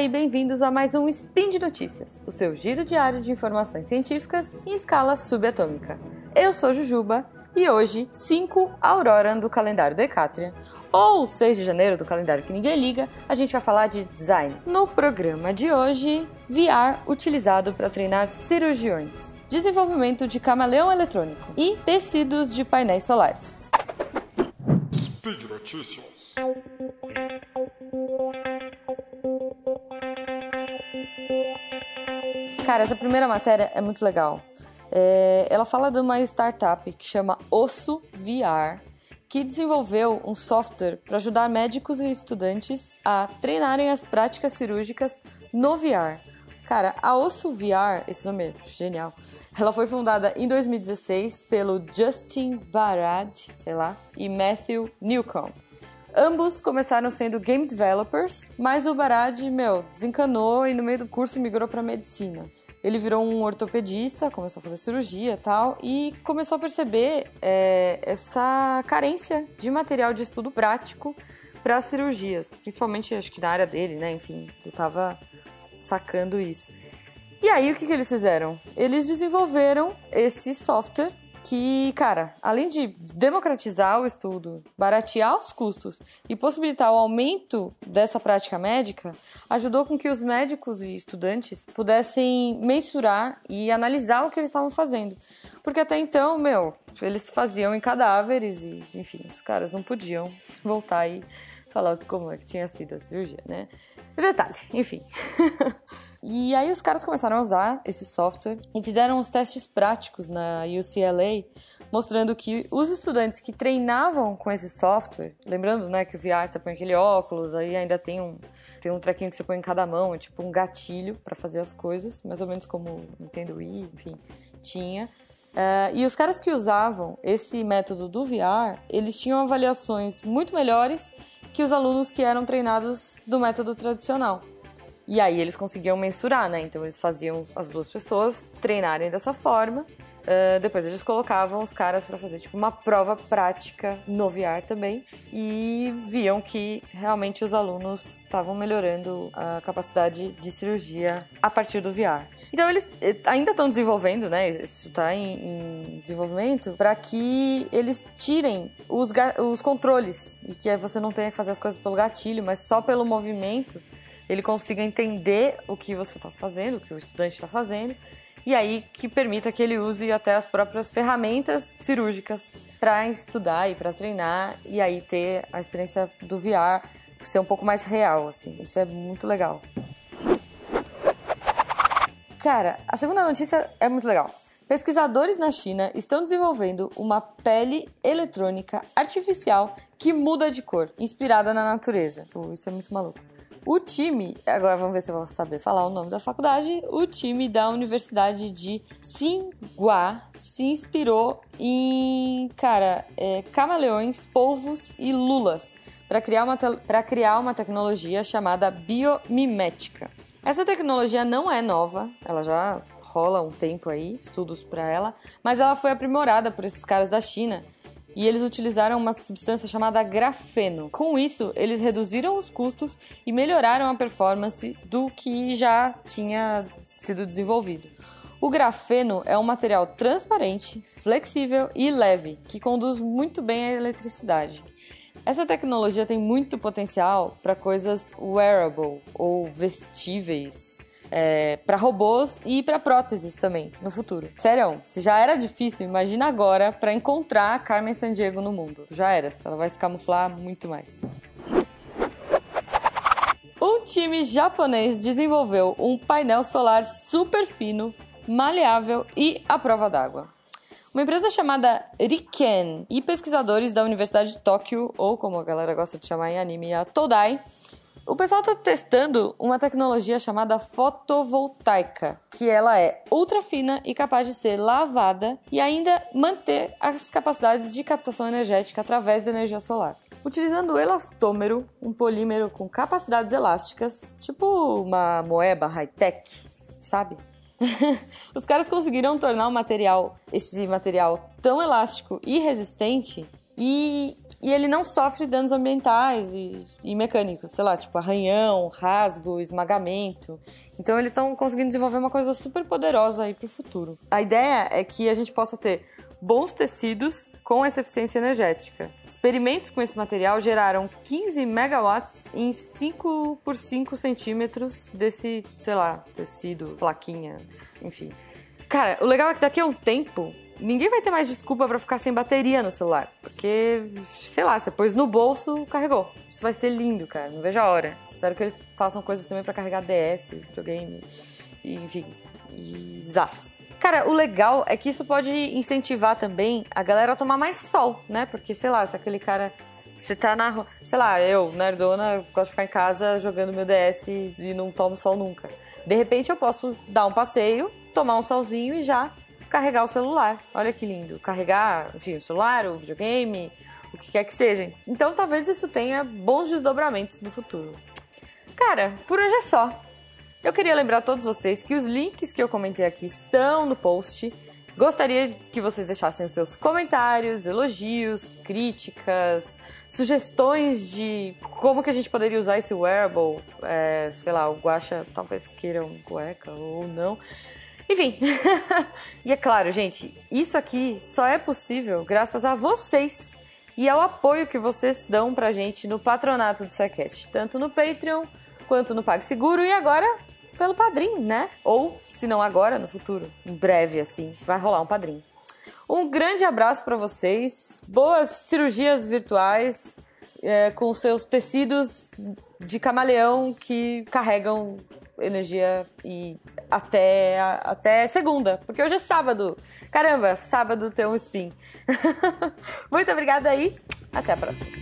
E bem-vindos a mais um Spin de Notícias, o seu giro diário de informações científicas em escala subatômica. Eu sou Jujuba e hoje, 5 Aurora do calendário Decatrian, ou 6 de janeiro do calendário que ninguém liga, a gente vai falar de design. No programa de hoje, VR utilizado para treinar cirurgiões, desenvolvimento de camaleão eletrônico e tecidos de painéis solares. Speed Notícias. Cara, essa primeira matéria é muito legal. É, ela fala de uma startup que chama Osso VR, que desenvolveu um software para ajudar médicos e estudantes a treinarem as práticas cirúrgicas no VR. Cara, a Osso VR, esse nome é genial. Ela foi fundada em 2016 pelo Justin Barad, sei lá, e Matthew Newcomb. Ambos começaram sendo game developers, mas o Barad, meu, desencanou e no meio do curso migrou para medicina. Ele virou um ortopedista, começou a fazer cirurgia e tal, e começou a perceber é, essa carência de material de estudo prático para cirurgias, principalmente acho que na área dele, né? Enfim, ele estava sacando isso. E aí o que, que eles fizeram? Eles desenvolveram esse software que, cara, além de democratizar o estudo, baratear os custos e possibilitar o aumento dessa prática médica, ajudou com que os médicos e estudantes pudessem mensurar e analisar o que eles estavam fazendo. Porque até então, meu, eles faziam em cadáveres e, enfim, os caras não podiam voltar e falar como é que tinha sido a cirurgia, né? Detalhe, enfim. E aí os caras começaram a usar esse software e fizeram uns testes práticos na UCLA, mostrando que os estudantes que treinavam com esse software, lembrando, né, que o VR você põe aquele óculos, aí ainda tem um tem um trequinho que você põe em cada mão, é tipo um gatilho para fazer as coisas, mais ou menos como Nintendo Wii, enfim, tinha. Uh, e os caras que usavam esse método do VR, eles tinham avaliações muito melhores que os alunos que eram treinados do método tradicional. E aí eles conseguiam mensurar, né? Então eles faziam as duas pessoas treinarem dessa forma. Uh, depois eles colocavam os caras para fazer tipo uma prova prática no VR também e viam que realmente os alunos estavam melhorando a capacidade de cirurgia a partir do VR. Então eles eh, ainda estão desenvolvendo, né? Isso está em, em, desenvolvimento para que eles tirem os, os controles e que você não tenha que fazer as coisas pelo gatilho, mas só pelo movimento ele consiga entender o que você está fazendo, o que o estudante está fazendo, e aí que permita que ele use até as próprias ferramentas cirúrgicas para estudar e para treinar, e aí ter a experiência do VR ser um pouco mais real, assim. Isso é muito legal. Cara, a segunda notícia é muito legal. Pesquisadores na China estão desenvolvendo uma pele eletrônica artificial que muda de cor, inspirada na natureza. Isso é muito maluco. O time, agora vamos ver se eu vou saber falar o nome da faculdade. O time da Universidade de Tsinghua se inspirou em, cara, é, camaleões, polvos e lulas para criar, uma criar uma tecnologia chamada biomimética. Essa tecnologia não é nova, ela já rola um tempo aí, estudos para ela, mas ela foi aprimorada por esses caras da China e eles utilizaram uma substância chamada grafeno. Com isso, eles reduziram os custos e melhoraram a performance do que já tinha sido desenvolvido. O grafeno é um material transparente, flexível e leve, que conduz muito bem a eletricidade. Essa tecnologia tem muito potencial para coisas wearable ou vestíveis, é, para robôs e para próteses também no futuro. Sério, se já era difícil, imagina agora para encontrar a Carmen Sandiego no mundo. Já era, ela vai se camuflar muito mais. Um time japonês desenvolveu um painel solar super fino, maleável e à prova d'água. Uma empresa chamada Riken e pesquisadores da Universidade de Tóquio, ou como a galera gosta de chamar em anime, a Todai, o pessoal está testando uma tecnologia chamada fotovoltaica, que ela é ultra fina e capaz de ser lavada e ainda manter as capacidades de captação energética através da energia solar. Utilizando elastômero, um polímero com capacidades elásticas, tipo uma moeba high-tech, sabe? Os caras conseguiram tornar o material, esse material tão elástico e resistente e e ele não sofre danos ambientais e, e mecânicos, sei lá, tipo arranhão, rasgo, esmagamento. Então eles estão conseguindo desenvolver uma coisa super poderosa aí pro futuro. A ideia é que a gente possa ter bons tecidos com essa eficiência energética. Experimentos com esse material geraram 15 megawatts em 5 por 5 centímetros desse, sei lá, tecido, plaquinha, enfim. Cara, o legal é que daqui a um tempo ninguém vai ter mais desculpa para ficar sem bateria no celular. Porque, sei lá, você pôs no bolso, carregou. Isso vai ser lindo, cara. Não vejo a hora. Espero que eles façam coisas também para carregar DS, videogame, e, enfim, e zaz. Cara, o legal é que isso pode incentivar também a galera a tomar mais sol, né? Porque, sei lá, se aquele cara. Você tá na rua. Sei lá, eu, nerdona, gosto de ficar em casa jogando meu DS e não tomo sol nunca. De repente eu posso dar um passeio, tomar um solzinho e já carregar o celular. Olha que lindo. Carregar, enfim, o celular, o videogame, o que quer que seja. Então talvez isso tenha bons desdobramentos no futuro. Cara, por hoje é só. Eu queria lembrar a todos vocês que os links que eu comentei aqui estão no post. Gostaria que vocês deixassem os seus comentários, elogios, críticas, sugestões de como que a gente poderia usar esse wearable. É, sei lá, o Guacha talvez queira um cueca ou não. Enfim. e é claro, gente, isso aqui só é possível graças a vocês e ao apoio que vocês dão pra gente no patronato do Sequest, tanto no Patreon quanto no PagSeguro e agora pelo padrinho, né? Ou, se não agora, no futuro, em breve assim, vai rolar um padrinho. Um grande abraço para vocês, boas cirurgias virtuais é, com seus tecidos de camaleão que carregam energia e até, até segunda, porque hoje é sábado. Caramba, sábado tem um spin. Muito obrigada aí, até a próxima.